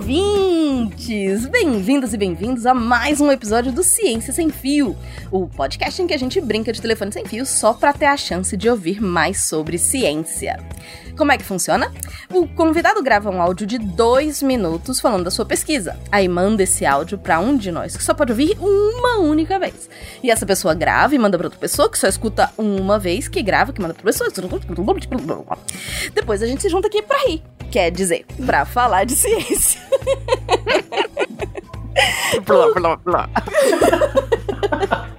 ouvindo ouvintes! Bem-vindos e bem-vindos a mais um episódio do Ciência Sem Fio, o podcast em que a gente brinca de telefone sem fio só para ter a chance de ouvir mais sobre ciência. Como é que funciona? O convidado grava um áudio de dois minutos falando da sua pesquisa. Aí manda esse áudio para um de nós que só pode ouvir uma única vez. E essa pessoa grava e manda para outra pessoa que só escuta uma vez, que grava, que manda pra pessoa. Depois a gente se junta aqui pra rir. Quer dizer, pra falar de ciência. blá, blá, blá.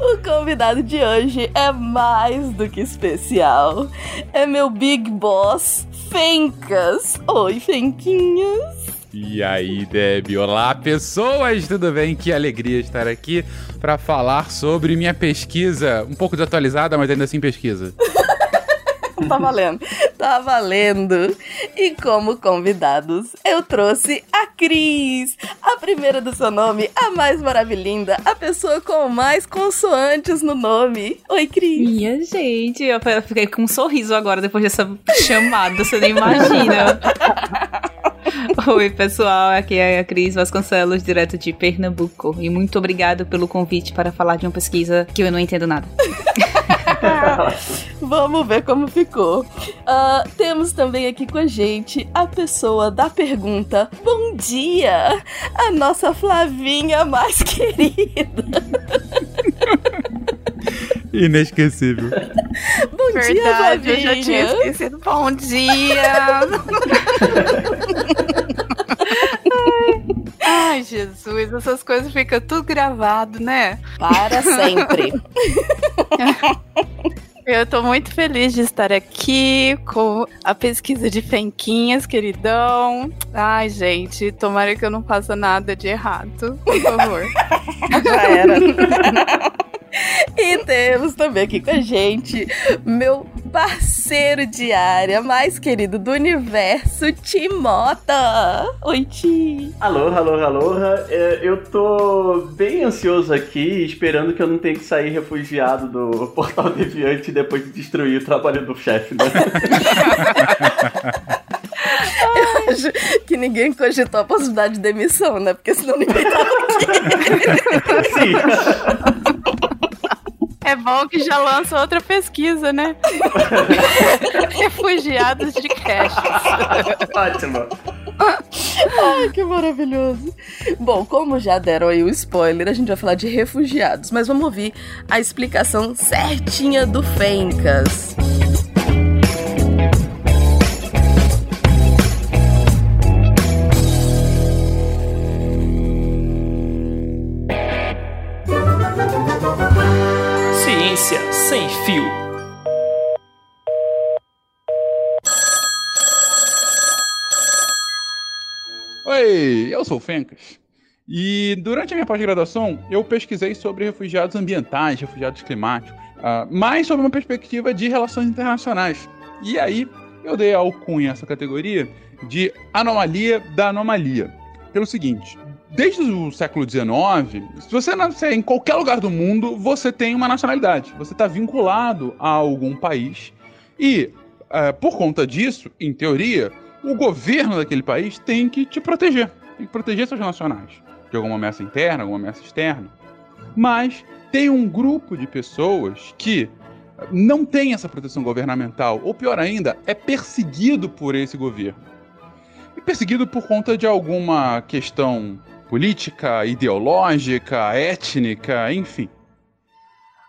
O convidado de hoje é mais do que especial. É meu Big Boss, Fencas. Oi, Fenquinhas. E aí, Deb? Olá, pessoas, tudo bem? Que alegria estar aqui para falar sobre minha pesquisa, um pouco desatualizada, mas ainda assim pesquisa. tá valendo. Tá valendo. E como convidados, eu trouxe a Cris, a primeira do seu nome, a mais maravilhinda, a pessoa com mais consoantes no nome. Oi, Cris. Minha gente, eu fiquei com um sorriso agora depois dessa chamada, você nem imagina. Oi, pessoal, aqui é a Cris Vasconcelos, direto de Pernambuco. E muito obrigado pelo convite para falar de uma pesquisa que eu não entendo nada. Vamos ver como ficou. Uh, temos também aqui com a gente a pessoa da pergunta: Bom dia! A nossa Flavinha mais querida. Inesquecível. Bom Verdade, dia, Flavinha. Eu já tinha esquecido. Bom dia! Ai, Jesus, essas coisas ficam tudo gravado, né? Para sempre. Eu tô muito feliz de estar aqui com a pesquisa de Fenquinhas, queridão. Ai, gente, tomara que eu não faça nada de errado, por favor. Já era. E temos também aqui com a gente meu parceiro de área mais querido do universo, Timota. Oi, Ti. Alô, alô, alô. É, eu tô bem ansioso aqui, esperando que eu não tenha que sair refugiado do Portal Deviante depois de destruir o trabalho do chefe, né? Eu acho que ninguém cogitou a possibilidade de demissão, né? Porque senão ninguém tava aqui. Sim. É bom que já lança outra pesquisa, né? Refugiados de caches. Ótimo. Ai, que maravilhoso. Bom, como já deram aí o spoiler, a gente vai falar de refugiados, mas vamos ouvir a explicação certinha do Fencas. Sou o Fencas. E durante a minha pós-graduação, eu pesquisei sobre refugiados ambientais, refugiados climáticos, uh, mais sobre uma perspectiva de relações internacionais. E aí, eu dei a alcunha essa categoria de anomalia da anomalia. Pelo seguinte, desde o século XIX, se você nascer em qualquer lugar do mundo, você tem uma nacionalidade. Você está vinculado a algum país. E, uh, por conta disso, em teoria, o governo daquele país tem que te proteger. Que proteger seus nacionais. De alguma ameaça interna, alguma ameaça externa. Mas tem um grupo de pessoas que não tem essa proteção governamental, ou pior ainda, é perseguido por esse governo. E perseguido por conta de alguma questão política, ideológica, étnica, enfim.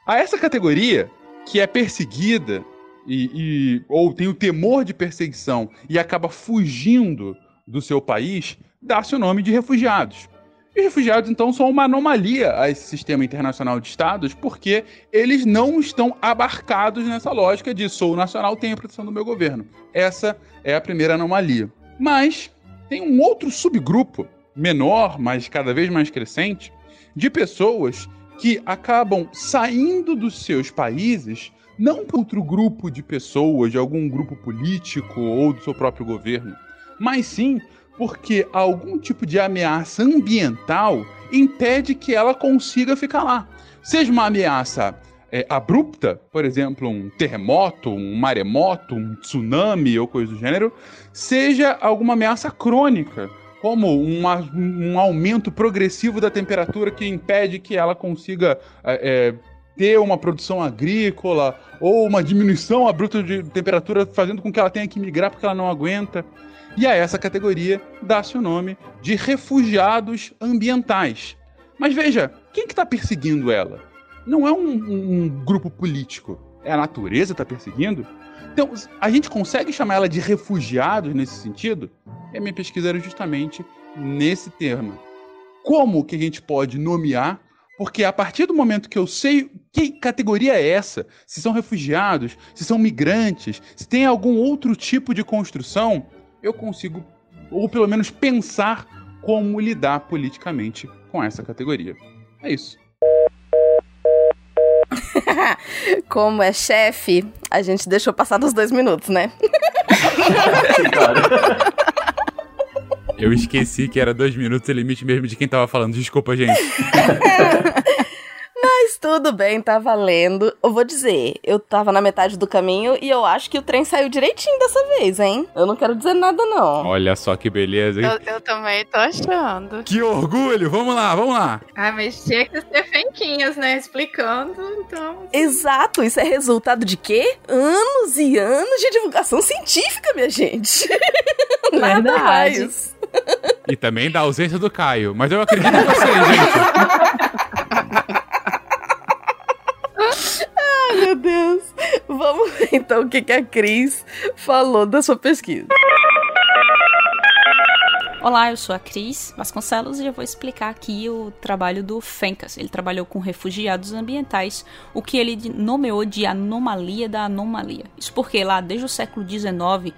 A essa categoria, que é perseguida e, e, ou tem o temor de perseguição e acaba fugindo do seu país, dá-se o nome de refugiados. Os refugiados, então, são uma anomalia a esse sistema internacional de estados, porque eles não estão abarcados nessa lógica de sou nacional, tenho a proteção do meu governo. Essa é a primeira anomalia. Mas tem um outro subgrupo, menor, mas cada vez mais crescente, de pessoas que acabam saindo dos seus países não por outro grupo de pessoas, de algum grupo político ou do seu próprio governo, mas sim porque algum tipo de ameaça ambiental impede que ela consiga ficar lá. Seja uma ameaça é, abrupta, por exemplo, um terremoto, um maremoto, um tsunami ou coisa do gênero, seja alguma ameaça crônica, como uma, um aumento progressivo da temperatura que impede que ela consiga é, ter uma produção agrícola ou uma diminuição abrupta de temperatura, fazendo com que ela tenha que migrar porque ela não aguenta. E a essa categoria dá-se o nome de refugiados ambientais. Mas veja, quem que está perseguindo ela? Não é um, um, um grupo político. É a natureza que está perseguindo? Então, a gente consegue chamar ela de refugiados nesse sentido? E a minha pesquisa era justamente nesse termo. Como que a gente pode nomear porque a partir do momento que eu sei que categoria é essa, se são refugiados, se são migrantes, se tem algum outro tipo de construção, eu consigo, ou pelo menos pensar como lidar politicamente com essa categoria. É isso. Como é chefe, a gente deixou passar dos dois minutos, né? Eu esqueci que era dois minutos o limite mesmo de quem tava falando. Desculpa, gente. Tudo bem, tá valendo. Eu vou dizer, eu tava na metade do caminho e eu acho que o trem saiu direitinho dessa vez, hein? Eu não quero dizer nada, não. Olha só que beleza, hein? Eu, eu também tô achando. Que orgulho! Vamos lá, vamos lá. Ah, mas tinha que ser fenquinhas, né? Explicando, então. Exato, isso é resultado de quê? Anos e anos de divulgação científica, minha gente. Nada Verdade. mais. E também da ausência do Caio. Mas eu acredito em vocês, gente. Deus. Vamos ver então o que, a Cris falou da sua pesquisa. Olá, eu sou a Cris Vasconcelos e eu vou explicar aqui o trabalho do Fencas. Ele trabalhou com refugiados ambientais, o que ele nomeou de anomalia da anomalia. Isso porque lá, desde o século XIX,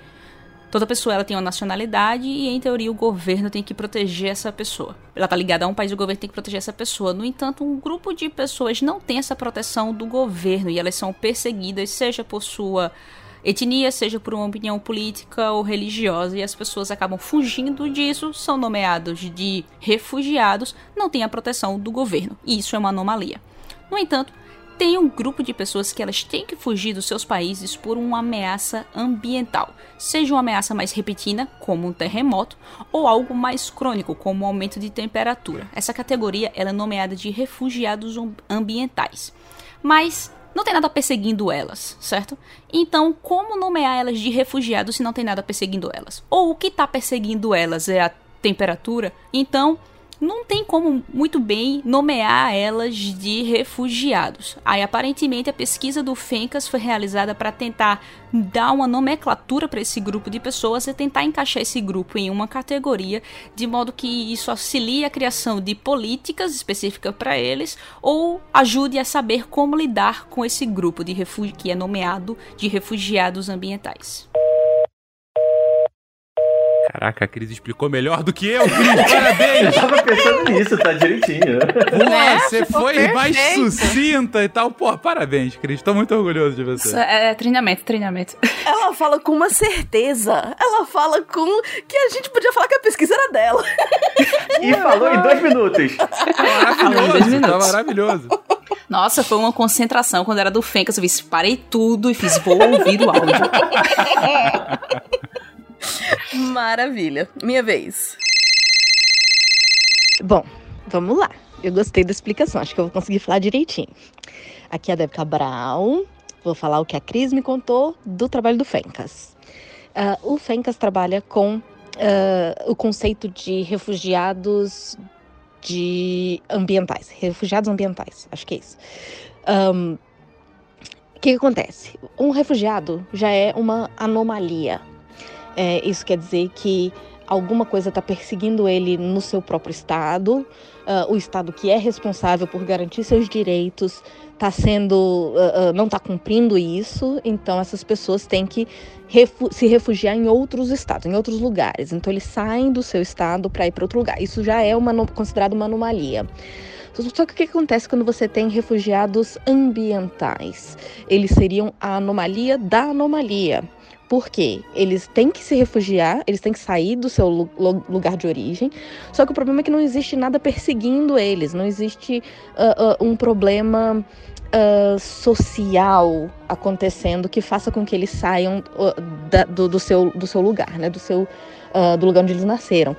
toda pessoa ela tem uma nacionalidade e, em teoria, o governo tem que proteger essa pessoa. Ela tá ligada a um país o governo tem que proteger essa pessoa. No entanto, um grupo de pessoas não tem essa proteção do governo e elas são perseguidas, seja por sua etnia, seja por uma opinião política ou religiosa, e as pessoas acabam fugindo disso, são nomeados de refugiados, não têm a proteção do governo. E isso é uma anomalia. No entanto, tem um grupo de pessoas que elas têm que fugir dos seus países por uma ameaça ambiental, seja uma ameaça mais repentina, como um terremoto, ou algo mais crônico, como um aumento de temperatura. Essa categoria ela é nomeada de refugiados ambientais. Mas não tem nada perseguindo elas, certo? Então, como nomear elas de refugiados se não tem nada perseguindo elas? Ou o que está perseguindo elas é a temperatura? Então, não tem como muito bem nomear elas de refugiados. Aí, aparentemente, a pesquisa do Fencas foi realizada para tentar dar uma nomenclatura para esse grupo de pessoas e tentar encaixar esse grupo em uma categoria, de modo que isso auxilie a criação de políticas específicas para eles ou ajude a saber como lidar com esse grupo de que é nomeado de refugiados ambientais. Caraca, a Cris explicou melhor do que eu, Cris. Parabéns! Eu tava pensando nisso, tá direitinho. Pô, Né? você foi mais perfeito. sucinta e tal. Pô, parabéns, Cris. Tô muito orgulhoso de Isso você. é, é treinamento, treinamento. Ela fala com uma certeza. Ela fala com que a gente podia falar que a pesquisa era dela. E falou em dois minutos. Em dois Maravilhoso, tá minutos. maravilhoso. Nossa, foi uma concentração quando era do Fencas. Eu vi, parei tudo e fiz, vou ouvir o áudio. Maravilha. Minha vez. Bom, vamos lá. Eu gostei da explicação, acho que eu vou conseguir falar direitinho. Aqui é a Deb Cabral, vou falar o que a Cris me contou do trabalho do Fencas. Ah, o Fencas trabalha com ah, o conceito de refugiados de ambientais, refugiados ambientais, acho que é isso. Ahn, o que, que acontece? Um refugiado já é uma anomalia. É, isso quer dizer que alguma coisa está perseguindo ele no seu próprio estado, ah, o estado que é responsável por garantir seus direitos está sendo, ah, ah, não está cumprindo isso, então essas pessoas têm que refu- se refugiar em outros estados, em outros lugares. Então eles saem do seu estado para ir para outro lugar. Isso já é uma considerado uma anomalia. Só que o que acontece quando você tem refugiados ambientais? Eles seriam a anomalia da anomalia. Por quê? Eles têm que se refugiar, eles têm que sair do seu lu- lu- lugar de origem. Só que o problema é que não existe nada perseguindo eles, não existe ah, ah, um problema ah, social acontecendo que faça com que eles saiam da- do, do seu, do seu lugar, né? Do seu do lugar onde eles nasceram.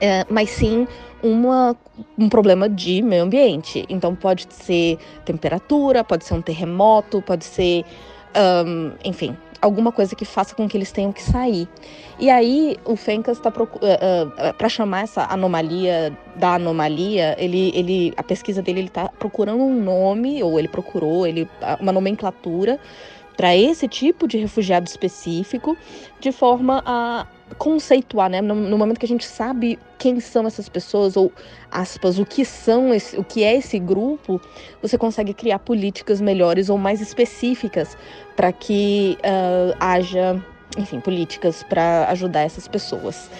é, mas sim uma, um problema de meio ambiente. Então pode ser temperatura, pode ser um terremoto, pode ser, um, enfim, alguma coisa que faça com que eles tenham que sair. E aí o Fencas está uh, uh, para chamar essa anomalia da anomalia, ele, ele a pesquisa dele ele está procurando um nome ou ele procurou ele uma nomenclatura para esse tipo de refugiado específico, de forma a conceituar, né? No, no, momento que a gente sabe quem são essas pessoas ou aspas, o que são esse, o que é esse grupo, você consegue criar políticas melhores ou mais específicas para que uh, haja, enfim, políticas para ajudar essas pessoas.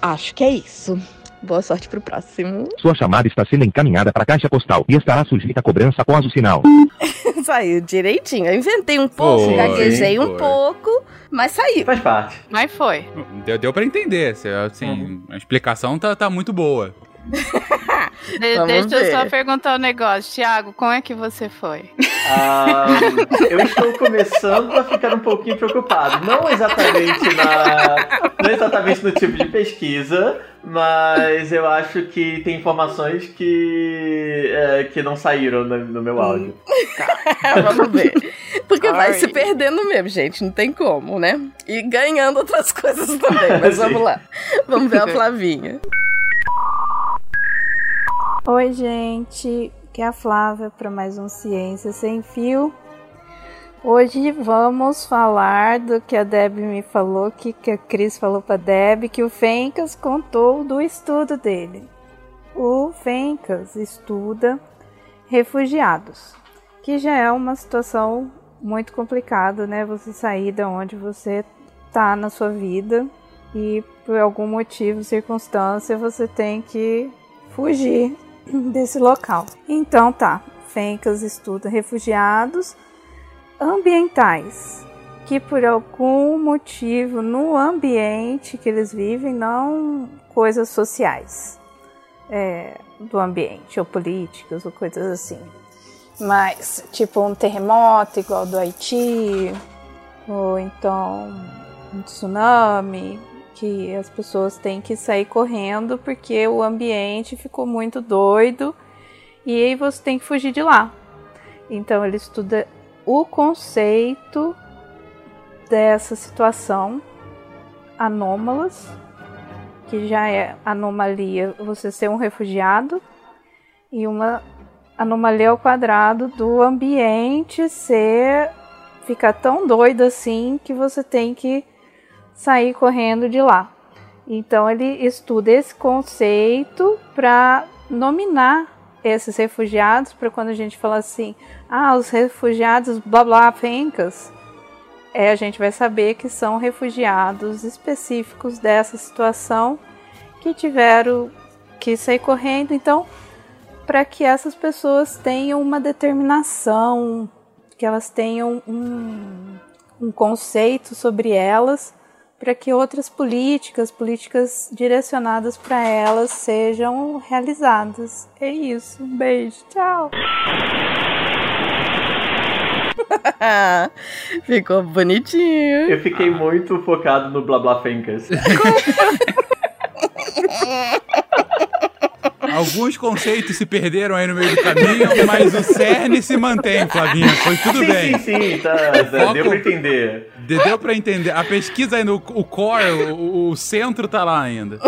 Acho que é isso. Boa sorte pro próximo. Sua chamada está sendo encaminhada para a caixa postal e estará sujeita a cobrança após o sinal. saiu direitinho. Eu inventei um pouco, foi, gaguejei um pouco, mas saiu. Faz parte. Mas foi. Deu, deu pra entender. Assim, uhum. a explicação tá, tá muito boa. De, deixa ver. eu só perguntar um negócio. Tiago, como é que você foi? Ah, eu estou começando a ficar um pouquinho preocupado. Não exatamente na, não exatamente no tipo de pesquisa, mas eu acho que tem informações que, é, que não saíram no, no meu áudio. Tá. Vamos ver. Porque vai se perdendo mesmo, gente. Não tem como, né? E ganhando outras coisas também. Mas vamos lá. Vamos ver a Flavinha. Oi, gente. Aqui é a Flávia para mais um Ciência Sem Fio. Hoje vamos falar do que a Deb me falou, que, que a Cris falou para Deb, que o Fencas contou do estudo dele. O Fencas estuda refugiados, que já é uma situação muito complicada, né? Você sair da onde você tá na sua vida e por algum motivo, circunstância, você tem que fugir desse local. Então tá, Fencas estuda refugiados ambientais que por algum motivo no ambiente que eles vivem, não coisas sociais é, do ambiente, ou políticas, ou coisas assim. Mas, tipo um terremoto igual do Haiti, ou então um tsunami, que as pessoas têm que sair correndo porque o ambiente ficou muito doido e você tem que fugir de lá. Então ele estuda o conceito dessa situação anômalas, que já é anomalia você ser um refugiado, e uma anomalia ao quadrado do ambiente ser ficar tão doido assim que você tem que sair correndo de lá. Então ele estuda esse conceito para nominar esses refugiados, para quando a gente fala assim, ah, os refugiados blá blá fencas, é, a gente vai saber que são refugiados específicos dessa situação que tiveram que sair correndo. Então, para que essas pessoas tenham uma determinação, que elas tenham um, um conceito sobre elas para que outras políticas, políticas direcionadas para elas sejam realizadas. É isso. Um beijo. Tchau. Ficou bonitinho. Eu fiquei muito focado no blá blá fencas. Alguns conceitos se perderam aí no meio do caminho, mas o cerne se mantém, Flavinha. Foi tudo sim, bem. Sim, sim, tá, tá, deu pra entender. Deu pra entender. A pesquisa aí no o core, o, o centro tá lá ainda.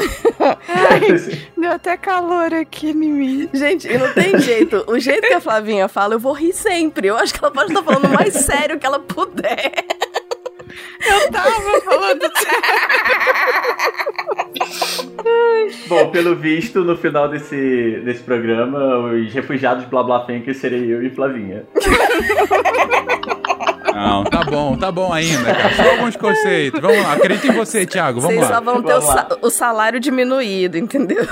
Ai, deu até calor aqui em mim. Gente, e não tem jeito. O jeito que a Flavinha fala, eu vou rir sempre. Eu acho que ela pode estar falando o mais sério que ela puder. Eu tava falando Bom, pelo visto, no final desse, desse programa, os refugiados blá blá que serei eu e Flavinha. Não, tá bom, tá bom ainda, cara. Só alguns conceitos. Vamos lá, acredito em você, Thiago. Vamos Vocês lá. só vão ter o, sa o, salário diminuído, entendeu?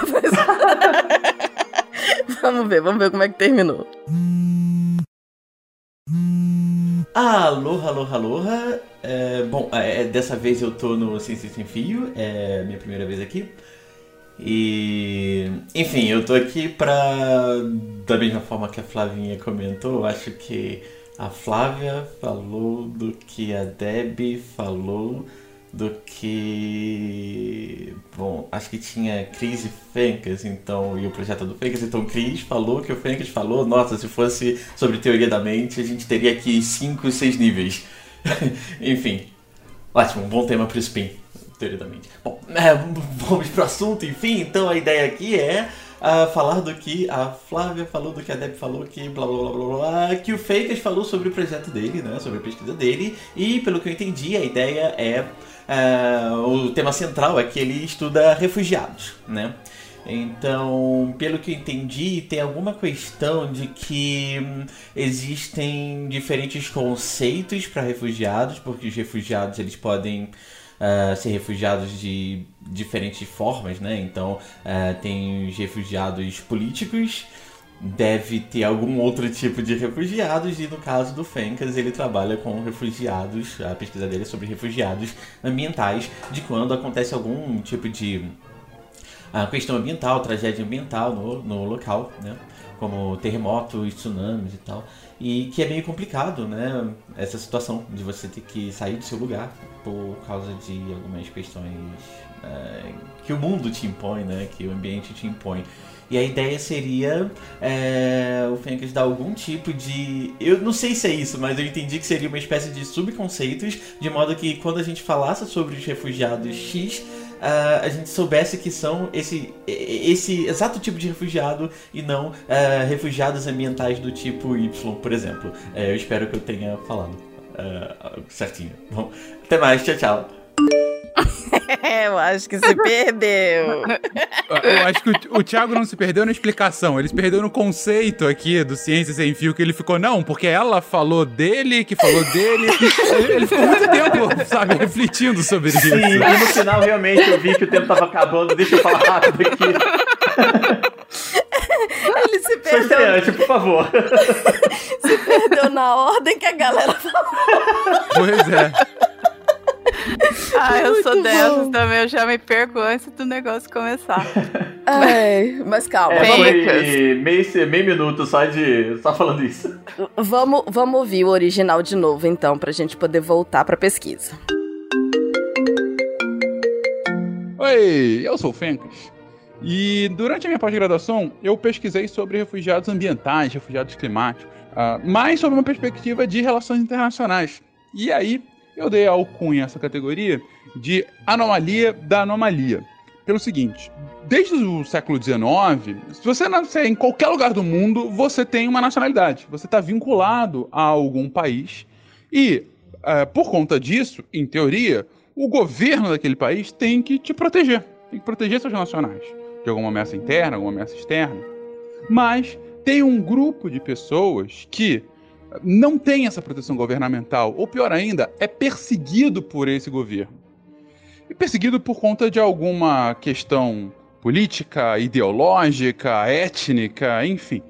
vamos ver, vamos ver como é que terminou. Aloha, aloha, aloha. É, bom, é, dessa vez eu tô no Ciência Sem Fio, é minha primeira vez aqui. E. Enfim, eu tô aqui pra. Da mesma forma que a Flavinha comentou, acho que a Flávia falou do que a Deb falou do que. Bom, acho que tinha Cris e Fencas, então, e o projeto do Fencas. Então, Cris falou que o Fencas falou. Nossa, se fosse sobre teoria da mente, a gente teria aqui 5, 6 níveis. enfim, ótimo, um bom tema para o Spin, teoria da mente. Bom, é, vamos pro assunto, enfim. Então, a ideia aqui é. Uh, falar do que a Flávia falou, do que a Deb falou, que blá blá blá blá blá, que o Fakers falou sobre o projeto dele, né, sobre a pesquisa dele, e pelo que eu entendi, a ideia é Uh, o tema central é que ele estuda refugiados, né? Então, pelo que eu entendi, tem alguma questão de que hum, existem diferentes conceitos para refugiados, porque os refugiados eles podem uh, ser refugiados de diferentes formas, né? Então, uh, tem os refugiados políticos, deve ter algum outro tipo de refugiados e no caso do Fencas ele trabalha com refugiados, a pesquisa dele é sobre refugiados ambientais, de quando acontece algum tipo de a questão ambiental, tragédia ambiental no, no local, né? Como terremotos, tsunamis e tal. E que é meio complicado, né? Essa situação de você ter que sair do seu lugar por causa de algumas questões é, que o mundo te impõe, né? Que o ambiente te impõe. E a ideia seria é, o Fencas dar algum tipo de. Eu não sei se é isso, mas eu entendi que seria uma espécie de subconceitos, de modo que quando a gente falasse sobre os refugiados X, Uh, a gente soubesse que são esse, esse exato tipo de refugiado e não uh, refugiados ambientais do tipo Y, por exemplo. Uh, eu espero que eu tenha falado certinho. Bom, até mais, tchau, tchau. eu acho que se perdeu. Eu acho que o, o Thiago não se perdeu na explicação, ele se perdeu no conceito aqui do Ciência Sem Fio, que ele ficou, não, porque ela falou dele, que falou dele. ele, ele ficou muito tempo, sabe, refletindo sobre Sim, isso. Sim, e no final realmente eu vi que o tempo tava acabando, deixa eu falar rápido aqui. Ele se perdeu. Estreante, por favor. Se perdeu na ordem que a galera falou. Pois é. Ah, eu sou dessas bom. também, eu já me perco antes do negócio começar. Ai, mas calma, É, vamos, foi meio, meio minuto só de. só falando isso. vamos, vamos ouvir o original de novo, então, pra gente poder voltar pra pesquisa. Oi, eu sou o Fencas. E durante a minha pós-graduação, eu pesquisei sobre refugiados ambientais, refugiados climáticos, ah, mais sobre uma perspectiva de relações internacionais. E aí, eu dei a alcunha essa categoria de anomalia da anomalia. Pelo seguinte, desde o século XIX, se você nascer em qualquer lugar do mundo, você tem uma nacionalidade. Você está vinculado a algum país. E, eh, por conta disso, em teoria, o governo daquele país tem que te proteger. Tem que proteger seus nacionais. De alguma ameaça interna, alguma ameaça externa. Mas tem um grupo de pessoas que não tem essa proteção governamental, ou pior ainda, é perseguido por esse governo. E perseguido por conta de alguma questão política, ideológica, étnica, enfim.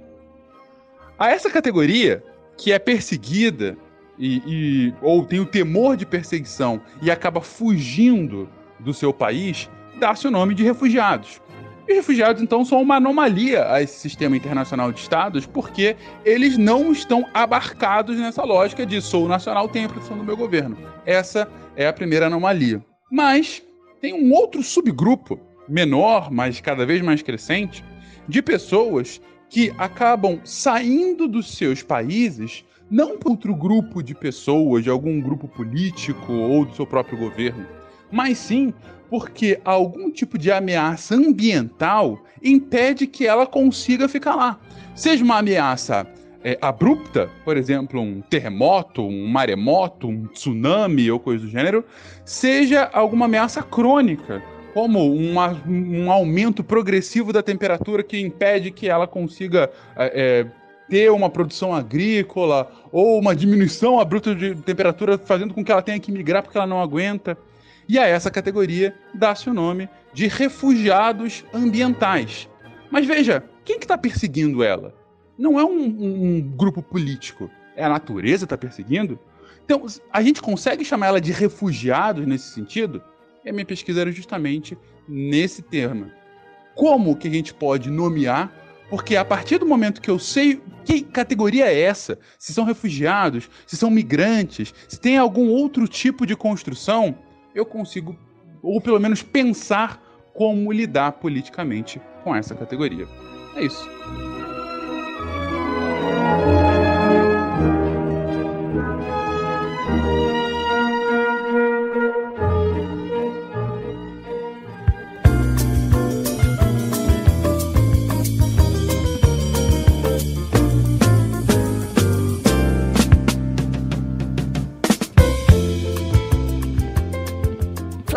A essa categoria, que é perseguida e, e- ou tem o temor de perseguição e acaba fugindo do seu país, dá-se o nome de refugiados. Os refugiados, então, são uma anomalia a esse sistema internacional de estados, porque eles não estão abarcados nessa lógica de sou nacional, tenho a proteção do meu governo. Essa é a primeira anomalia. Mas tem um outro subgrupo, menor, mas cada vez mais crescente, de pessoas que acabam saindo dos seus países não por outro grupo de pessoas, de algum grupo político ou do seu próprio governo, mas sim porque algum tipo de ameaça ambiental impede que ela consiga ficar lá. Seja uma ameaça é, abrupta, por exemplo, um terremoto, um maremoto, um tsunami ou coisa do gênero, seja alguma ameaça crônica, como uma- um aumento progressivo da temperatura que impede que ela consiga é, é, ter uma produção agrícola, ou uma diminuição abrupta de temperatura fazendo com que ela tenha que migrar porque ela não aguenta. E a essa categoria dá-se o nome de refugiados ambientais. Mas veja, quem que está perseguindo ela? Não é um, um- grupo político, é a natureza que está perseguindo? Então, a gente consegue chamar ela de refugiados nesse sentido? E a minha pesquisa era justamente nesse termo. Como que a gente pode nomear? Porque a partir do momento que eu sei que categoria é essa, se são refugiados, se são migrantes, se tem algum outro tipo de construção, eu consigo, ou pelo menos pensar como lidar politicamente com essa categoria. É isso.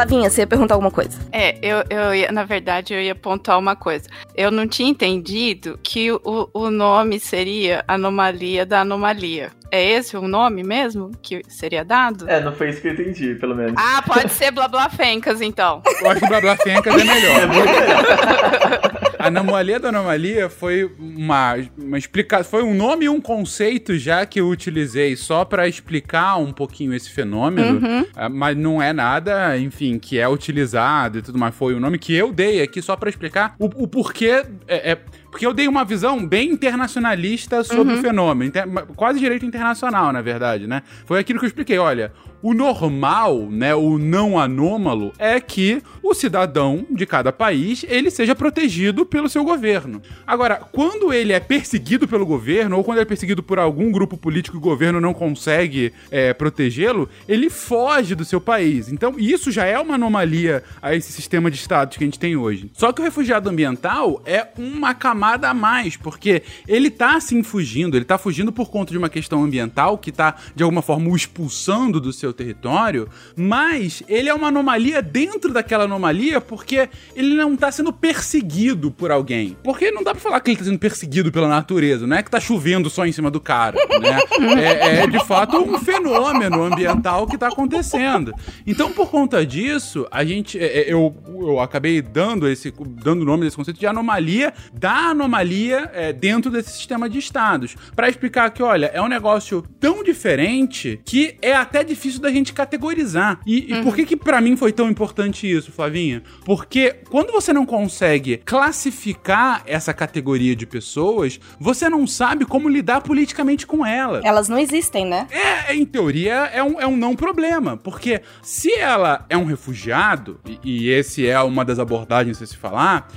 Flavinha, você ia perguntar alguma coisa? É, eu, eu ia, na verdade, eu ia pontuar uma coisa. Eu não tinha entendido que o, o nome seria Anomalia da Anomalia. É esse o nome mesmo que seria dado? É, não foi isso que eu entendi, pelo menos. Ah, pode ser Blá Blá Fencas, então. Eu acho que Blá Blá Fencas é melhor. É muito melhor. A anomalia da anomalia foi uma, uma explicação, foi um nome e um conceito já que eu utilizei só pra explicar um pouquinho esse fenômeno, Uhum. ah, mas não é nada, enfim, que é utilizado e tudo mais. Foi o nome que eu dei aqui só pra explicar o, o porquê. É, é- porque eu dei uma visão bem internacionalista sobre Uhum. o fenômeno, inter- quase direito internacional, na verdade, né? Foi aquilo que eu expliquei. Olha, o normal, né, o não anômalo, é que o cidadão de cada país ele seja protegido pelo seu governo. Agora, quando ele é perseguido pelo governo ou quando ele é perseguido por algum grupo político e o governo não consegue é, protegê-lo, ele foge do seu país. Então, isso já é uma anomalia a esse sistema de status que a gente tem hoje. Só que o refugiado ambiental é uma camada a mais, porque ele tá assim fugindo, ele tá fugindo por conta de uma questão ambiental que tá de alguma forma o expulsando do seu território, mas ele é uma anomalia dentro daquela anomalia porque ele não tá sendo perseguido por alguém. Porque não dá pra falar que ele tá sendo perseguido pela natureza, não é que tá chovendo só em cima do cara, né? É, é, de fato um fenômeno ambiental que tá acontecendo. Então, por conta disso, a gente. é, é, eu, eu acabei dando esse dando o nome desse conceito de anomalia da anomalia é, dentro desse sistema de estados. Pra explicar que, olha, é um negócio tão diferente que é até difícil da gente categorizar. E, e por que que pra mim foi tão importante isso, Flavinha? Porque quando você não consegue classificar essa categoria de pessoas, você não sabe como lidar politicamente com ela. Elas não existem, né? É, em teoria, é um, é um não problema. Porque se ela é um refugiado, e, e esse é uma das abordagens a se falar,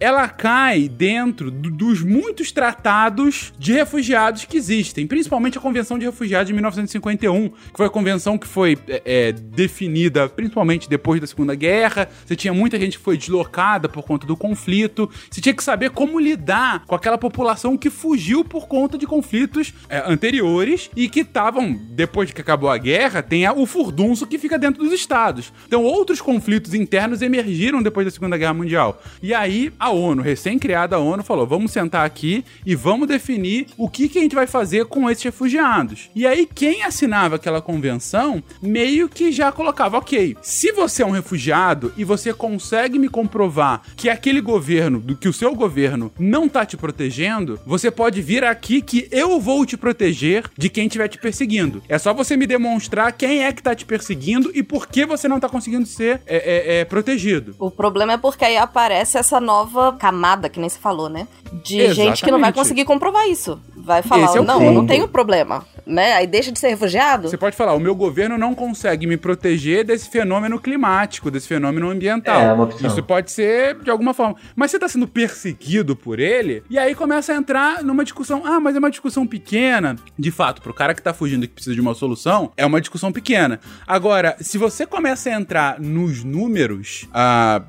ela cai dentro do- dos muitos tratados de refugiados que existem, principalmente a Convenção de Refugiados de 1951, que foi a convenção que foi é, é, definida principalmente depois da Segunda Guerra. Você tinha muita gente que foi deslocada por conta do conflito. Você tinha que saber como lidar com aquela população que fugiu por conta de conflitos é, anteriores e que estavam, depois que acabou a guerra, tem o furdunço que fica dentro dos estados. Então, outros conflitos internos emergiram depois da Segunda Guerra Mundial. E aí, a ONU, recém-criada a ONU, falou: vamos sentar aqui e vamos definir o que, que a gente vai fazer com esses refugiados. E aí, quem assinava aquela convenção meio que já colocava: ok, se você é um refugiado e você consegue me comprovar que aquele governo, do que o seu governo não tá te protegendo, você pode vir aqui que eu vou te proteger de quem estiver te perseguindo. É só você me demonstrar quem é que tá te perseguindo e por que você não tá conseguindo ser é, é, é, protegido. O problema é porque aí aparece essa nova camada, que nem se falou, né? De gente que não vai Exatamente. conseguir comprovar isso. Vai falar, Esse é o não, eu não tenho problema. Né? Aí deixa de ser refugiado. Você pode falar, o meu governo não consegue me proteger desse fenômeno climático, desse fenômeno ambiental. É, uma opção. Isso pode ser de alguma forma. Mas você tá sendo perseguido por ele, e aí começa a entrar numa discussão. Ah, mas é uma discussão pequena. De fato, pro cara que tá fugindo e que precisa de uma solução, é uma discussão pequena. Agora, se você começa a entrar nos números, ah,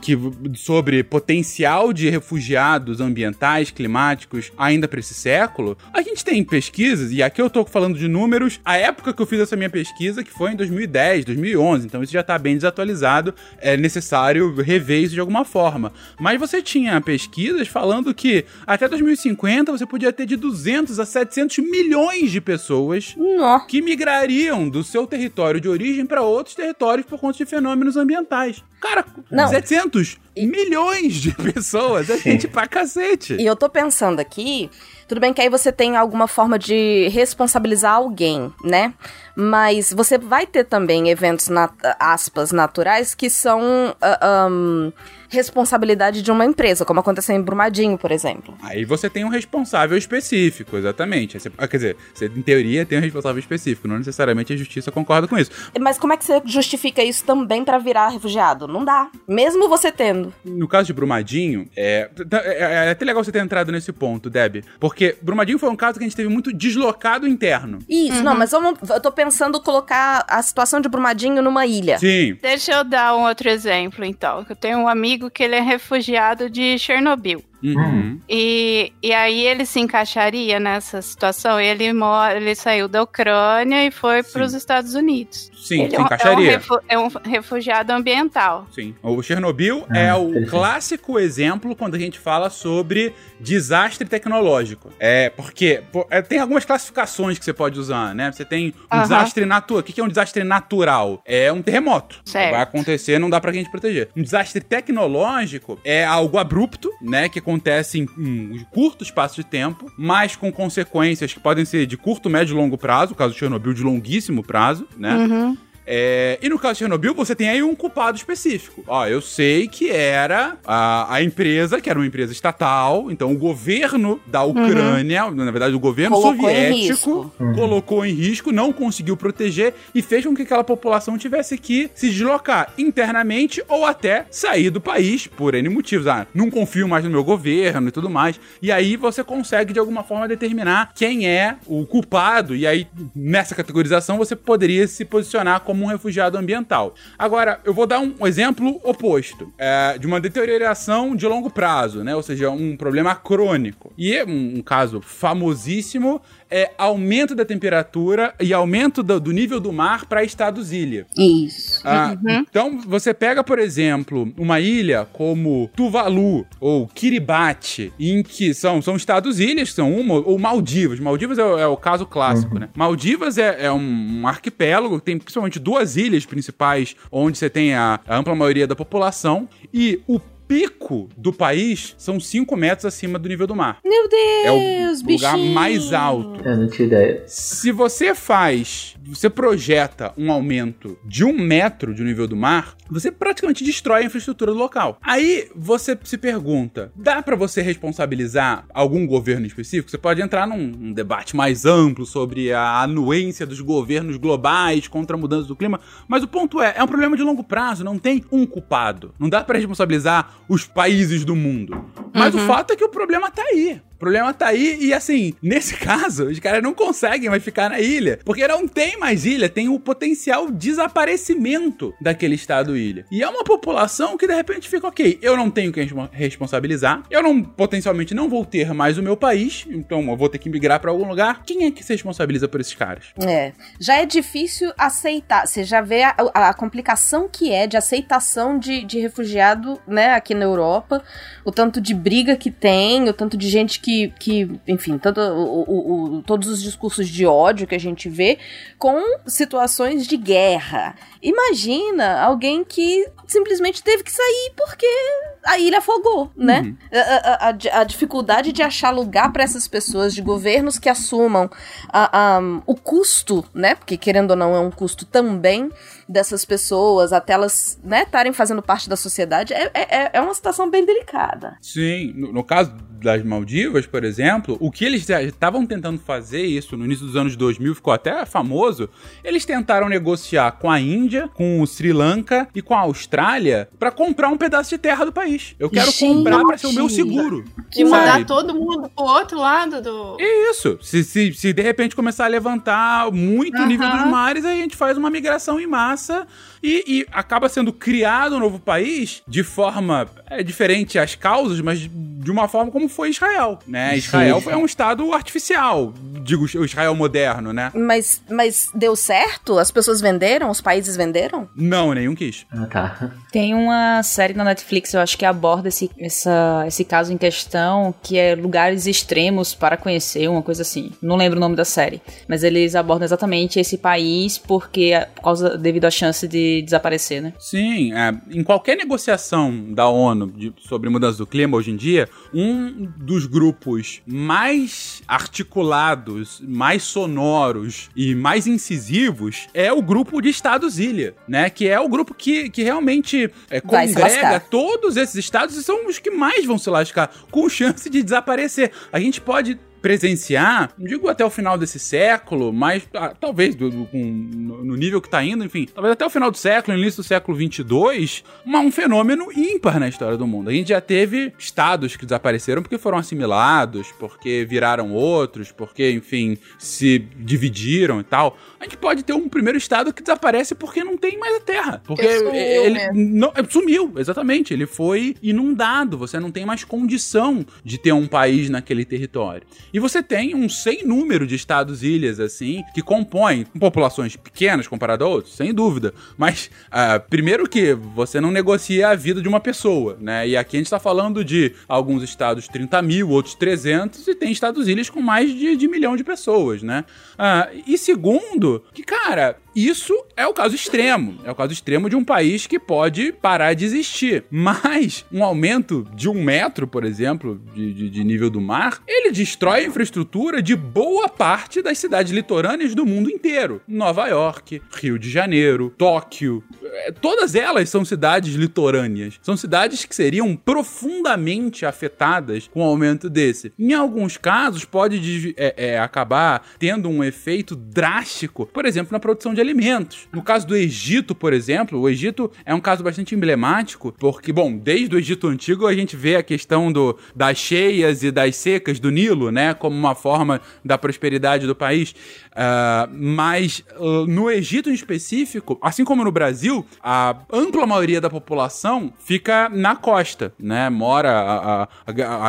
que, sobre potencial de refugiados ambientais, climáticos, ainda para esse século, a gente tem pesquisas, e aqui eu tô falando de números, a época que eu fiz essa minha pesquisa, que foi em 2010, 2011, então isso já tá bem desatualizado, é necessário rever isso de alguma forma. Mas você tinha pesquisas falando que até 2050 você podia ter de 200 a 700 milhões de pessoas que migrariam do seu território de origem para outros territórios por conta de fenômenos ambientais. Cara, Não. 700 milhões de pessoas. É gente pra cacete. E eu tô pensando aqui, tudo bem que aí você tem alguma forma de responsabilizar alguém, né? Mas você vai ter também eventos, nat aspas, naturais que são ah, um, responsabilidade de uma empresa, como aconteceu em Brumadinho, por exemplo. Aí você tem um responsável específico, exatamente. Você, ah, quer dizer, você, em teoria tem um responsável específico, não necessariamente a justiça concorda com isso. Mas como é que você justifica isso também para virar refugiado? Não dá. Mesmo você tendo. No caso de Brumadinho, é, é, é até legal você ter entrado nesse ponto, Deb, porque Brumadinho foi um caso que a gente teve muito deslocado interno. Isso, uhum. não, mas vamos, eu tô pensando colocar a situação de Brumadinho numa ilha. Sim. Deixa eu dar um outro exemplo, então. Eu tenho um amigo que ele é refugiado de Chernobyl. Uhum. E, e aí ele se encaixaria nessa situação. Ele, mora, ele saiu da Ucrânia e foi para os Estados Unidos. Sim, ele se encaixaria. É um, refu é um refugiado ambiental. Sim. O Chernobyl ah, é o clássico exemplo quando a gente fala sobre desastre tecnológico. É, porque é, tem algumas classificações que você pode usar, né? Você tem um uhum. desastre natural. O que é um desastre natural? É um terremoto. Certo. Vai acontecer, não dá pra gente proteger. Um desastre tecnológico é algo abrupto, né? Que acontece em um curto espaço de tempo, mas com consequências que podem ser de curto, médio e longo prazo, caso Chernobyl de longuíssimo prazo, né? Uhum. É, e no caso de Chernobyl, você tem aí um culpado específico. Ó, eu sei que era a, a empresa, que era uma empresa estatal, então o governo da uhum. Ucrânia, uhum. na verdade o governo colocou soviético, em colocou em risco, não conseguiu proteger e fez com que aquela população tivesse que se deslocar internamente ou até sair do país por N motivos. Ah, não confio mais no meu governo e tudo mais. E aí você consegue de alguma forma determinar quem é o culpado, e aí nessa categorização você poderia se posicionar como como um refugiado ambiental. Agora, eu vou dar um exemplo oposto, é, de uma deterioração de longo prazo, né? Ou seja, um problema crônico. E um, um caso famosíssimo é aumento da temperatura e aumento do, do nível do mar para estados ilha. Isso. Ah, uhum. Então, você pega, por exemplo, uma ilha como Tuvalu ou Kiribati, em que são, são estados ilhas, são uma, ou Maldivas. Maldivas é, é o caso clássico, uhum. né? Maldivas é, é um, um, arquipélago, tem principalmente duas ilhas principais, onde você tem a, a ampla maioria da população, e o pico do país são 5 metros acima do nível do mar. Meu Deus, É o lugar mais alto. Eu não tinha ideia. Se você faz, você projeta um aumento de um metro de nível do mar, você praticamente destrói a infraestrutura do local. Aí você se pergunta: dá para você responsabilizar algum governo específico? Você pode entrar num, num, debate mais amplo sobre a anuência dos governos globais contra a mudança do clima, mas o ponto é: é um problema de longo prazo, não tem um culpado. Não dá para responsabilizar os países do mundo. Mas uhum. o fato é que o problema tá aí problema tá aí e assim, nesse caso, os caras não conseguem mais ficar na ilha, porque não tem mais ilha, tem o potencial desaparecimento daquele estado ilha. E é uma população que de repente fica, ok, eu não tenho quem responsabilizar, eu não potencialmente não vou ter mais o meu país, então eu vou ter que migrar para algum lugar. Quem é que se responsabiliza por esses caras? É, já é difícil aceitar, você já vê a, a complicação que é de aceitação de, de refugiado, né, aqui na Europa, o tanto de briga que tem, o tanto de gente que que, enfim, todo, o, o, o, todos os discursos de ódio que a gente vê com situações de guerra. Imagina alguém que simplesmente teve que sair porque a ilha afogou, né? Uhum. A, a, a, dificuldade de achar lugar para essas pessoas, de governos que assumam a, o custo, né? Porque querendo ou não é um custo também dessas pessoas, até elas estarem né, fazendo parte da sociedade, é, é, é uma situação bem delicada. Sim, no, no caso das Maldivas, por exemplo, o que eles estavam tentando fazer isso no início dos anos 2000 ficou até famoso. Eles tentaram negociar com a Índia, com o Sri Lanka e com a Austrália para comprar um pedaço de terra do país. Eu quero Gente, comprar para ser o meu seguro. E mandar todo mundo pro outro lado do. Isso. Se, se, se de repente começar a levantar muito o nível dos mares, a gente faz uma migração em massa e, e, acaba sendo criado um novo país de forma é, diferente as causas, mas de uma forma como foi Israel, né? Israel é um estado artificial, digo, o Israel moderno, né? Mas, mas deu certo? As pessoas venderam? Os países venderam? Não, nenhum quis. Ah, tá. Tem uma série na Netflix, eu acho que que aborda esse, essa, esse caso em questão, que é lugares extremos para conhecer, uma coisa assim. Não lembro o nome da série, mas eles abordam exatamente esse país porque por causa devido à chance de desaparecer, né? Sim, é, em qualquer negociação da ONU de, sobre mudança do clima hoje em dia, um dos grupos mais articulados, mais sonoros e mais incisivos é o grupo de Estados-ilha, né? Que é o grupo que, que realmente é, congrega todos esses estados e são os que mais vão se lascar, com chance de desaparecer. A gente pode presenciar, não digo até o final desse século, mas ah, talvez do- do- no nível que tá indo, enfim, talvez até o final do século, início do século 22, uma, um fenômeno ímpar na história do mundo. A gente já teve estados que desapareceram porque foram assimilados, porque viraram outros, porque, enfim, se dividiram e tal. A gente pode ter um primeiro estado que desaparece porque não tem mais a terra. Porque sumiu ele mesmo. não, é, sumiu, exatamente. Ele foi inundado. Você não tem mais condição de ter um país naquele território. E você tem um sem número de estados-ilhas, assim, que compõem populações pequenas comparado a outros, sem dúvida. Mas, ah, primeiro que você não negocia a vida de uma pessoa, né? E aqui a gente tá falando de alguns estados 30 mil, outros 300, e tem estados-ilhas com mais de, de milhão de pessoas, né? Ah, e segundo, que, cara, isso é o caso extremo. É o caso extremo de um país que pode parar de existir. Mas um aumento de um metro, por exemplo, de, de- de nível do mar, ele destrói a infraestrutura de boa parte das cidades litorâneas do mundo inteiro. Nova York, Rio de Janeiro, Tóquio. eh, Todas elas são cidades litorâneas. São cidades que seriam profundamente afetadas com o aumento desse. Em alguns casos, pode é, é, acabar tendo um efeito drástico, por exemplo, na produção de alimentos. No caso do Egito, por exemplo, o Egito é um caso bastante emblemático, porque, bom, desde o Egito Antigo a gente vê a questão do, das cheias e das secas do Nilo, né, como uma forma da prosperidade do país. Ah, mas ah, no Egito em específico, assim como no Brasil, a ampla maioria da população fica na costa, né? Mora a, a-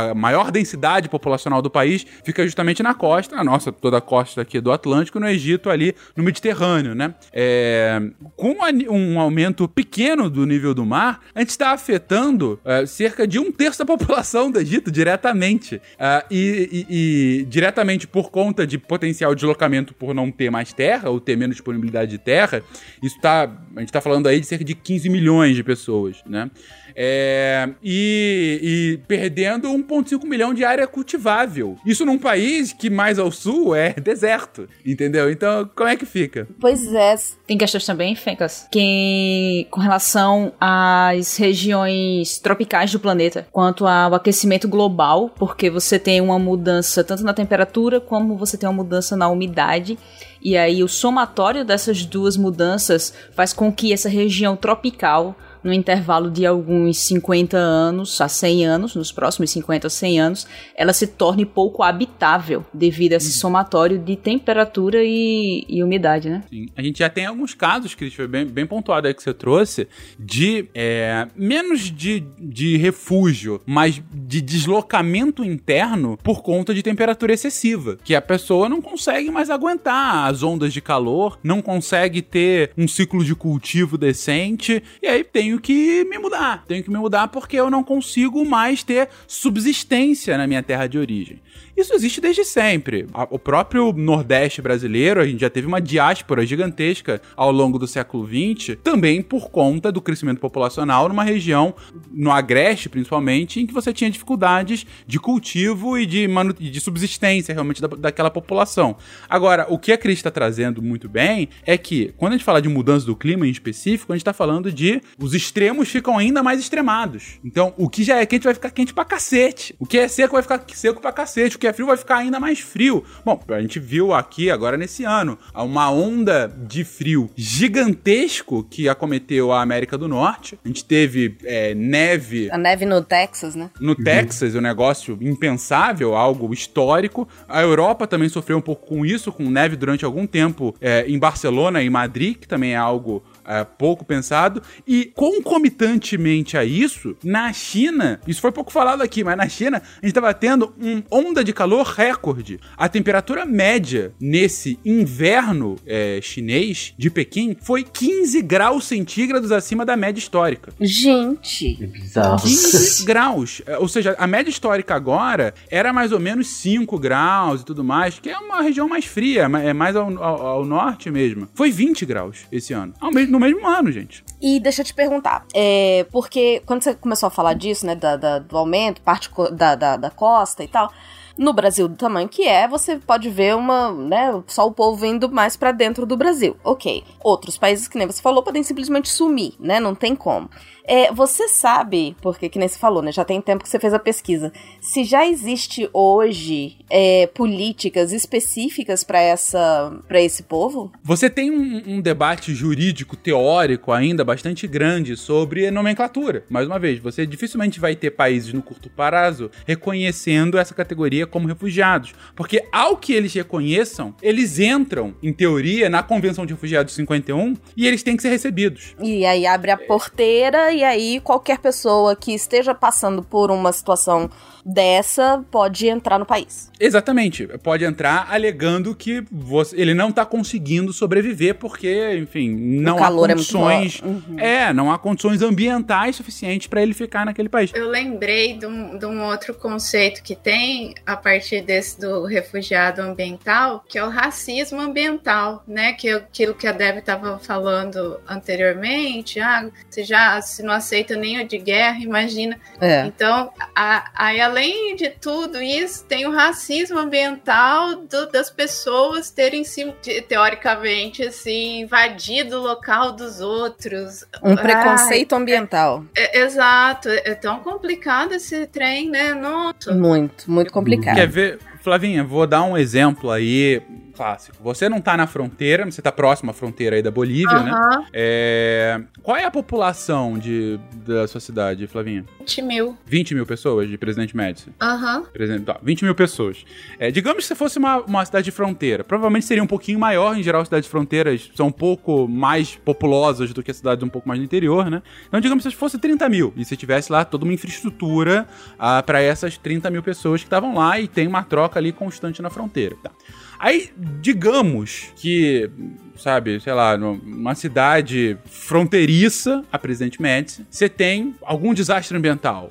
a- maior densidade populacional do país fica justamente na costa, a nossa toda a costa aqui do Atlântico, no Egito ali no Mediterrâneo, né? É, com um aumento pequeno do nível do mar, a gente está afetando é, cerca de um terço da população do Egito diretamente. Ah, e, e- e diretamente por conta de potencial deslocamento por não ter mais terra, ou ter menos disponibilidade de terra, isso tá. A gente tá falando aí de cerca de 15 milhões de pessoas, né? É, e, e perdendo 1,5 milhão de área cultivável. Isso num país que mais ao sul é deserto, entendeu? Então, como é que fica? Pois é. Tem questões também, Fencas, que com relação às regiões tropicais do planeta, quanto ao aquecimento global, porque você tem uma mudança tanto na temperatura como você tem uma mudança na umidade. E aí o somatório dessas duas mudanças faz com que essa região tropical no intervalo de alguns 50 anos a 100 anos, nos próximos 50 a 100 anos, ela se torne pouco habitável devido a esse somatório de temperatura e, e umidade, né? Sim. A gente já tem alguns casos, foi bem, bem pontuado aí que você trouxe, de é, menos de, de refúgio, mas de deslocamento interno por conta de temperatura excessiva. Que a pessoa não consegue mais aguentar as ondas de calor, não consegue ter um ciclo de cultivo decente, e aí tenho que me mudar. Tenho que me mudar porque eu não consigo mais ter subsistência na minha terra de origem. Isso existe desde sempre. O próprio Nordeste brasileiro, a gente já teve uma diáspora gigantesca ao longo do século XX, também por conta do crescimento populacional numa região, no Agreste principalmente, em que você tinha dificuldades de cultivo e de, de subsistência realmente da, daquela população. Agora, o que a Cris está trazendo muito bem é que, quando a gente fala de mudança do clima em específico, a gente está falando de os extremos ficam ainda mais extremados. Então, o que já é quente vai ficar quente pra cacete. O que é seco vai ficar seco pra cacete. O que é frio vai ficar ainda mais frio. Bom, a gente viu aqui agora nesse ano uma onda de frio gigantesco que acometeu a América do Norte. A gente teve é, neve A neve no Texas, né? no Texas, um negócio impensável, algo histórico. A Europa também sofreu um pouco com isso, com neve durante algum tempo é, em Barcelona e Madrid, que também é algo é, pouco pensado. E concomitantemente a isso, na China, isso foi pouco falado aqui, mas na China a gente estava tendo uma onda de calor recorde. A temperatura média nesse inverno é, chinês de Pequim foi 15 graus centígrados acima da média histórica. Gente. É bizarro. 15 graus. Ou seja, a média histórica agora era mais ou menos 5 graus e tudo mais, que é uma região mais fria, é mais ao, ao- ao norte mesmo. Foi 20 graus esse ano. Ao mesmo- no mesmo ano, gente. E deixa eu te perguntar, é, porque quando você começou a falar disso, né, da- da- do aumento, parte da, da, da costa e tal, no Brasil do tamanho que é, você pode ver uma, né, só o povo indo mais pra dentro do Brasil. Ok. Outros países, que nem você falou, podem simplesmente sumir, né, não tem como. É, você sabe, porque que nem você falou, né, já tem tempo que você fez a pesquisa, se já existe hoje é, políticas específicas pra essa, para esse povo? Você tem um, um debate jurídico teórico ainda bastante grande sobre nomenclatura. Mais uma vez, você dificilmente vai ter países no curto prazo reconhecendo essa categoria como refugiados. Porque, ao que eles reconheçam, eles entram, em teoria, na Convenção de Refugiados de 51 e eles têm que ser recebidos. E aí abre a porteira e aí qualquer pessoa que esteja passando por uma situação dessa pode entrar no país. Exatamente. Pode entrar alegando que você- ele não tá conseguindo sobreviver porque, enfim, não há é condições. maior. Uhum. É, não há condições ambientais suficientes para ele ficar naquele país. Eu lembrei de um, de um outro conceito que tem a partir desse do refugiado ambiental, que é o racismo ambiental, né? Que é aquilo que a Deb estava falando anteriormente. Ah, você já se não aceita nem o de guerra, imagina. É. Então, a- aí além de tudo isso, tem o racismo ambiental do- das pessoas terem se, te- teoricamente, assim, invadido o local dos outros. Um Ai, preconceito ambiental. é- exato, é tão complicado esse trem, né? Nossa. Muito, muito complicado. Quer ver? Flavinha, vou dar um exemplo aí clássico. Você não tá na fronteira, você tá próximo à fronteira aí da Bolívia, né? Aham, É... Qual é a população de, da sua cidade, Flavinha? 20 mil. 20 mil pessoas de Presidente Médici? Aham. Presidente, tá, 20 mil pessoas. É, digamos que se fosse uma, uma cidade de fronteira, provavelmente seria um pouquinho maior. Em geral, cidades de fronteiras são um pouco mais populosas do que cidades um pouco mais no interior, né? Então, digamos que se fosse 30 mil e se tivesse lá toda uma infraestrutura ah, para essas 30 mil pessoas que estavam lá e tem uma troca ali constante na fronteira. Tá. Aí, digamos que, sabe, sei lá, numa cidade fronteiriça a Presidente Médici, você tem algum desastre ambiental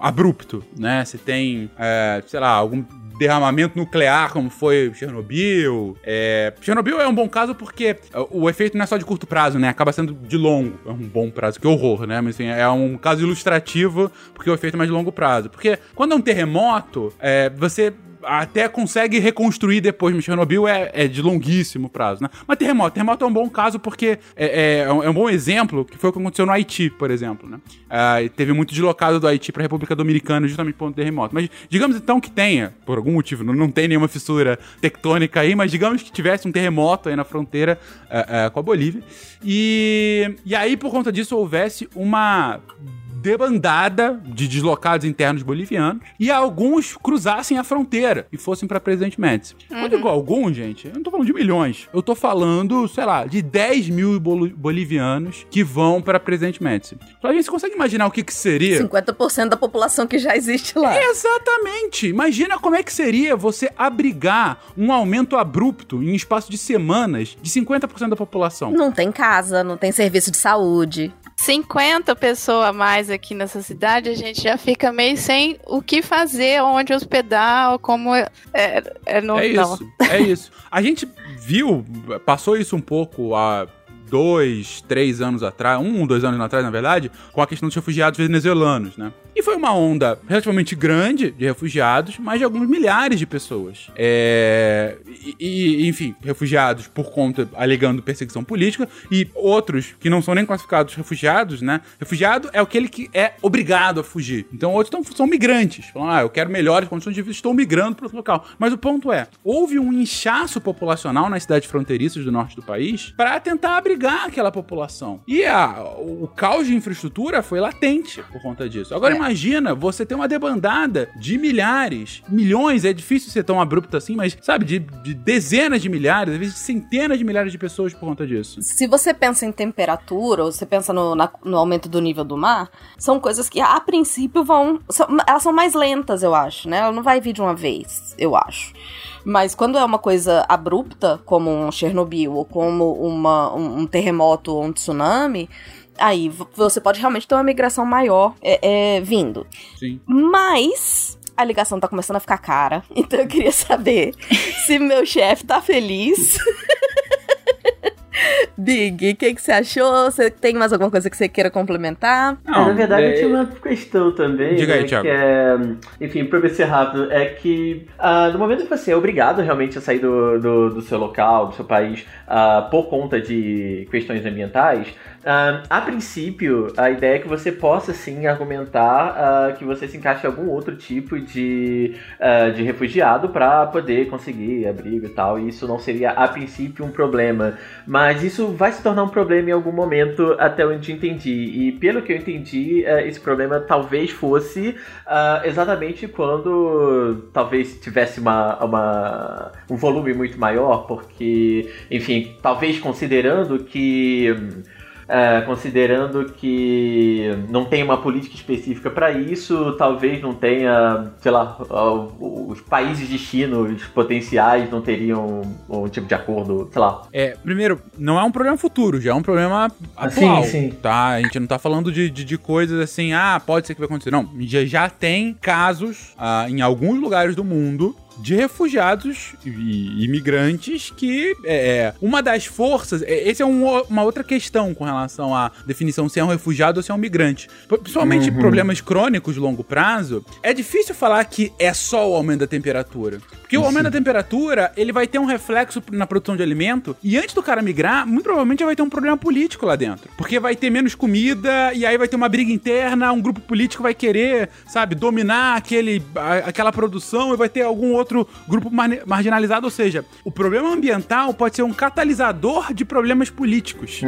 abrupto, né? Você tem, é, sei lá, algum derramamento nuclear, como foi Chernobyl. É, Chernobyl é um bom caso porque é, o efeito não é só de curto prazo, né? Acaba sendo de longo. É um bom prazo, que horror, né? Mas enfim, é um caso ilustrativo porque o efeito é mais de longo prazo. Porque quando é um terremoto, é, você até consegue reconstruir depois, mas Chernobyl é, é de longuíssimo prazo, né? Mas terremoto, terremoto é um bom caso porque é, é, é um, é um bom exemplo, que foi o que aconteceu no Haiti, por exemplo, né? Ah, teve muito deslocado do Haiti para a República Dominicana justamente por um terremoto. Mas digamos então que tenha, por algum motivo, não, não tem nenhuma fissura tectônica aí, mas digamos que tivesse um terremoto aí na fronteira ah, ah, com a Bolívia. E, e aí, por conta disso, houvesse uma debandada de deslocados internos bolivianos e alguns cruzassem a fronteira e fossem para Presidente Médici. Quando eu digo alguns, gente, eu não tô falando de milhões. Eu tô falando, sei lá, de 10 mil bolivianos que vão para Presidente Médici. Flavinha, você consegue imaginar o que que seria? 50% da população que já existe lá. Exatamente! Imagina como é que seria você abrigar um aumento abrupto em espaço de semanas de 50% da população. Não tem casa, não tem serviço de saúde. 50 pessoas a mais aqui nessa cidade, a gente já fica meio sem o que fazer, onde hospedar, ou como é, é, é no, É não. isso, é isso. A gente viu, passou isso um pouco há dois, três anos atrás, um, dois anos atrás, na verdade, com a questão dos refugiados venezuelanos, né? E foi uma onda relativamente grande de refugiados, mas de alguns milhares de pessoas. É, e, e, enfim, refugiados por conta, alegando perseguição política, e outros que não são nem classificados refugiados, né? Refugiado é aquele que é obrigado a fugir. Então outros tão, são migrantes. Falam, ah, eu quero melhores condições de vida, estou migrando para outro local. Mas o ponto é, houve um inchaço populacional nas cidades fronteiriças do norte do país para tentar abrigar abrigar aquela população. E a, o caos de infraestrutura foi latente por conta disso. Agora É. imagina você ter uma debandada de milhares, milhões, é difícil ser tão abrupto assim, mas sabe, de, de dezenas de milhares, às vezes centenas de milhares de pessoas por conta disso. Se você pensa em temperatura, ou você pensa no, na- no aumento do nível do mar, são coisas que a princípio vão. são- elas são mais lentas, eu acho, né? Ela não vai vir de uma vez, eu acho. Mas quando é uma coisa abrupta, como um Chernobyl, ou como uma, um, um terremoto ou um tsunami, aí você pode realmente ter uma migração maior é, é, vindo. Sim. Mas a ligação tá começando a ficar cara. Então eu queria saber se meu chefe tá feliz. Big, o que, que você achou? Você tem mais alguma coisa que você queira complementar? É, na verdade, é- eu tinha uma questão também. Diga aí, né, Thiago. Que é, enfim, pra ver ser rápido, é que ah, no momento que você é obrigado realmente a sair do, do, do seu local, do seu país, ah, por conta de questões ambientais, ah, a princípio, a ideia é que você possa sim argumentar ah, que você se encaixe em algum outro tipo de, ah, de refugiado para poder conseguir abrigo e tal, e isso não seria a princípio um problema. Mas isso vai se tornar um problema em algum momento, até onde eu entendi. E pelo que eu entendi, eh, esse problema talvez fosse ah, exatamente quando talvez tivesse uma, uma- um volume muito maior, porque, enfim, talvez considerando que. Ah, considerando que não tem uma política específica para isso, talvez não tenha, sei lá, ah, os países destinos potenciais não teriam um tipo de acordo, sei lá, É, primeiro, não é um problema futuro, já é um problema Ah, atual. sim, sim. Tá? A gente não tá falando de, de, de coisas assim, ah, pode ser que vai acontecer. Não, já, já tem casos ah, em alguns lugares do mundo de refugiados e imigrantes que é, uma das forças. é, Esse é um uma outra questão com relação à definição se é um refugiado ou se é um migrante. Principalmente Uhum. problemas crônicos de longo prazo, é difícil falar que é só o aumento da temperatura. Porque o aumento da temperatura, ele vai ter um reflexo na produção de alimento, e antes do cara migrar, muito provavelmente vai ter um problema político lá dentro. Porque vai ter menos comida, e aí vai ter uma briga interna, um grupo político vai querer, sabe, dominar aquele, aquela produção, e vai ter algum outro grupo mar- marginalizado. Ou seja, o problema ambiental pode ser um catalisador de problemas políticos.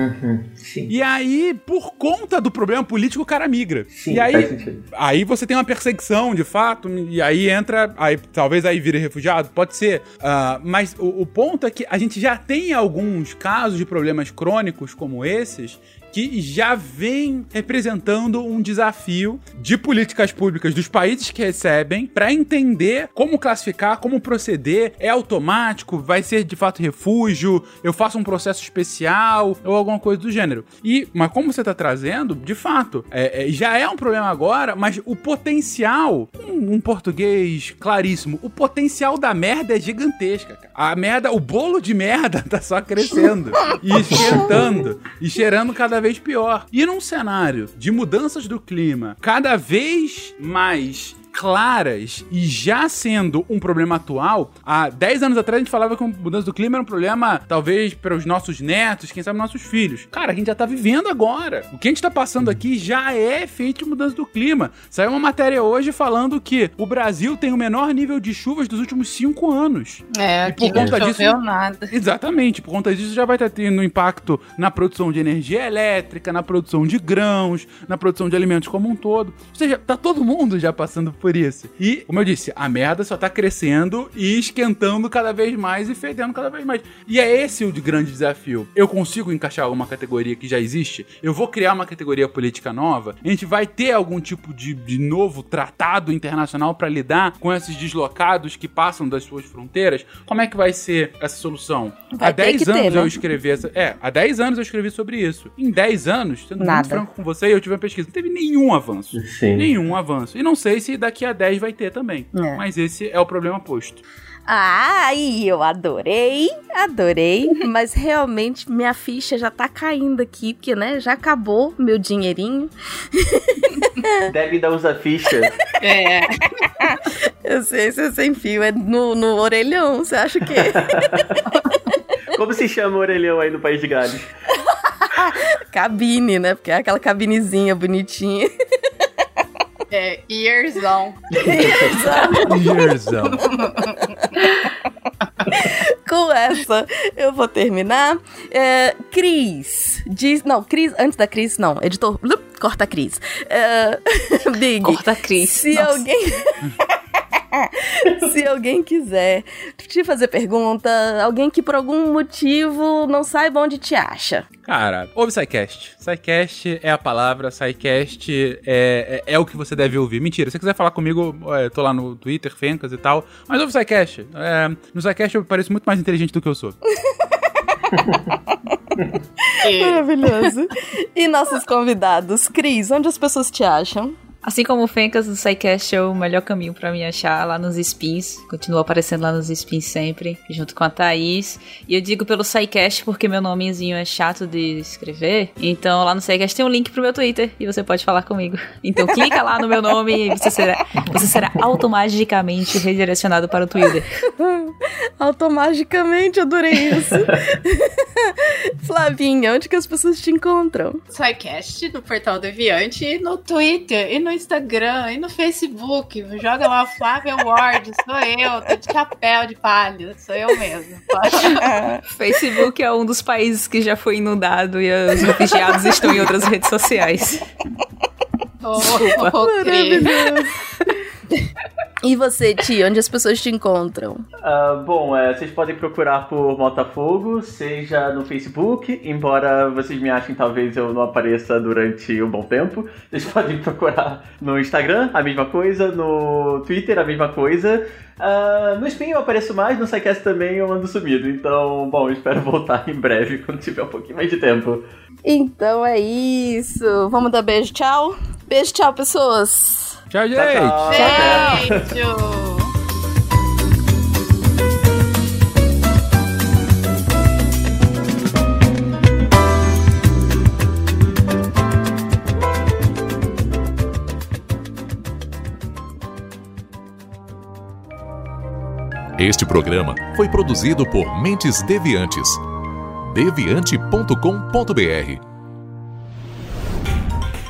Sim. E aí, por conta do problema político, o cara migra. Sim, e aí. Aí você tem uma perseguição, de fato, e aí entra. Aí, talvez aí vire refugiado, pode ser. Ah, mas o, o ponto é que a gente já tem alguns casos de problemas crônicos como esses que já vem representando um desafio de políticas públicas dos países que recebem para entender como classificar, como proceder, é automático, vai ser de fato refúgio, eu faço um processo especial ou alguma coisa do gênero. E, mas como você tá trazendo, de fato, é, é, já é um problema agora, mas o potencial, um, um português claríssimo, o potencial da merda é gigantesca, cara. A merda, o bolo de merda tá só crescendo e esquentando e cheirando cada vez pior. E num cenário de mudanças do clima cada vez mais claras e já sendo um problema atual, há 10 anos atrás a gente falava que a mudança do clima era um problema, talvez, para os nossos netos, quem sabe nossos filhos. Cara, a gente já tá vivendo agora. O que a gente tá passando aqui já é efeito de mudança do clima. Saiu uma matéria hoje falando que o Brasil tem o menor nível de chuvas dos últimos 5 anos. É, E por não conta disso- choveu nada. Exatamente, por conta disso já vai estar tendo impacto na produção de energia elétrica, na produção de grãos, na produção de alimentos como um todo. Ou seja, tá todo mundo já passando por isso. E, como eu disse, a merda só tá crescendo e esquentando cada vez mais e fedendo cada vez mais. E é esse o de grande desafio. Eu consigo encaixar alguma categoria que já existe? Eu vou criar uma categoria política nova? A gente vai ter algum tipo de, de novo tratado internacional para lidar com esses deslocados que passam das suas fronteiras? Como é que vai ser essa solução? Vai há ter 10 que ter, anos né? eu escrevi essa. É, há 10 anos eu escrevi sobre isso. Em 10 anos, sendo Nada. muito franco com você, eu tive uma pesquisa. Não teve nenhum avanço. Sim. Nenhum avanço. E não sei se daqui a 10 vai ter também. É. Mas esse é o problema posto. Ai, eu adorei, adorei, mas realmente minha ficha já tá caindo aqui, porque, né, já acabou meu dinheirinho. Deve dar usa ficha. É. Eu sei, se é sem fio, é no, no orelhão, você acha que Como se chama o orelhão aí no País de Gales? cabine, né, porque é aquela cabinezinha bonitinha. É, earzão. Yearzão. com essa, eu vou terminar. É, Cris, diz. Não, Cris, antes da Cris, não. Editor, corta a Cris. É, Big. Corta a Cris. Se Nossa. alguém. Se alguém quiser te fazer pergunta, alguém que por algum motivo não saiba onde te acha. Cara, ouve SciCast. SciCast é a palavra, SciCast é, é, é, o que você deve ouvir. Mentira, se você quiser falar comigo, é, tô lá no Twitter, Fencas e tal, mas ouve SciCast. É, no SciCast eu pareço muito mais inteligente do que eu sou. Maravilhoso. E nossos convidados, Cris, onde as pessoas te acham? Assim como o Fencas do SciCast é o melhor caminho para me achar lá nos spins. Continua aparecendo lá nos spins sempre, junto com a Thaís. E eu digo pelo SciCast porque meu nomezinho é chato de escrever. Então lá no SciCast tem um link pro meu Twitter e você pode falar comigo. Então clica lá no meu nome e você será, você será automaticamente redirecionado para o Twitter. automaticamente, adorei isso. Flavinha, onde que as pessoas te encontram? SciCast, no Portal Deviante, no Twitter e no Instagram e no Facebook. Joga lá Flávia Ward, sou eu, tô de chapéu de palha, sou eu mesmo. Facebook é um dos países que já foi inundado e os refugiados estão em outras redes sociais. Oh, Desculpa. Oh, Maravilhoso. E você, Ti, onde as pessoas te encontram? Uh, bom, é, vocês podem procurar por Motafogo, seja no Facebook, embora vocês me achem talvez eu não apareça durante um bom tempo. Vocês podem procurar no Instagram, a mesma coisa, no Twitter, a mesma coisa. Uh, no Spin eu apareço mais, no SciCast também eu ando sumido. Então, bom, espero voltar em breve, quando tiver um pouquinho mais de tempo. Então é isso. Vamos dar beijo, tchau. Beijo, tchau, pessoas. Tchau, gente. Tchau, Beijo. Este programa foi produzido por Mentes Deviantes. deviante.com.br.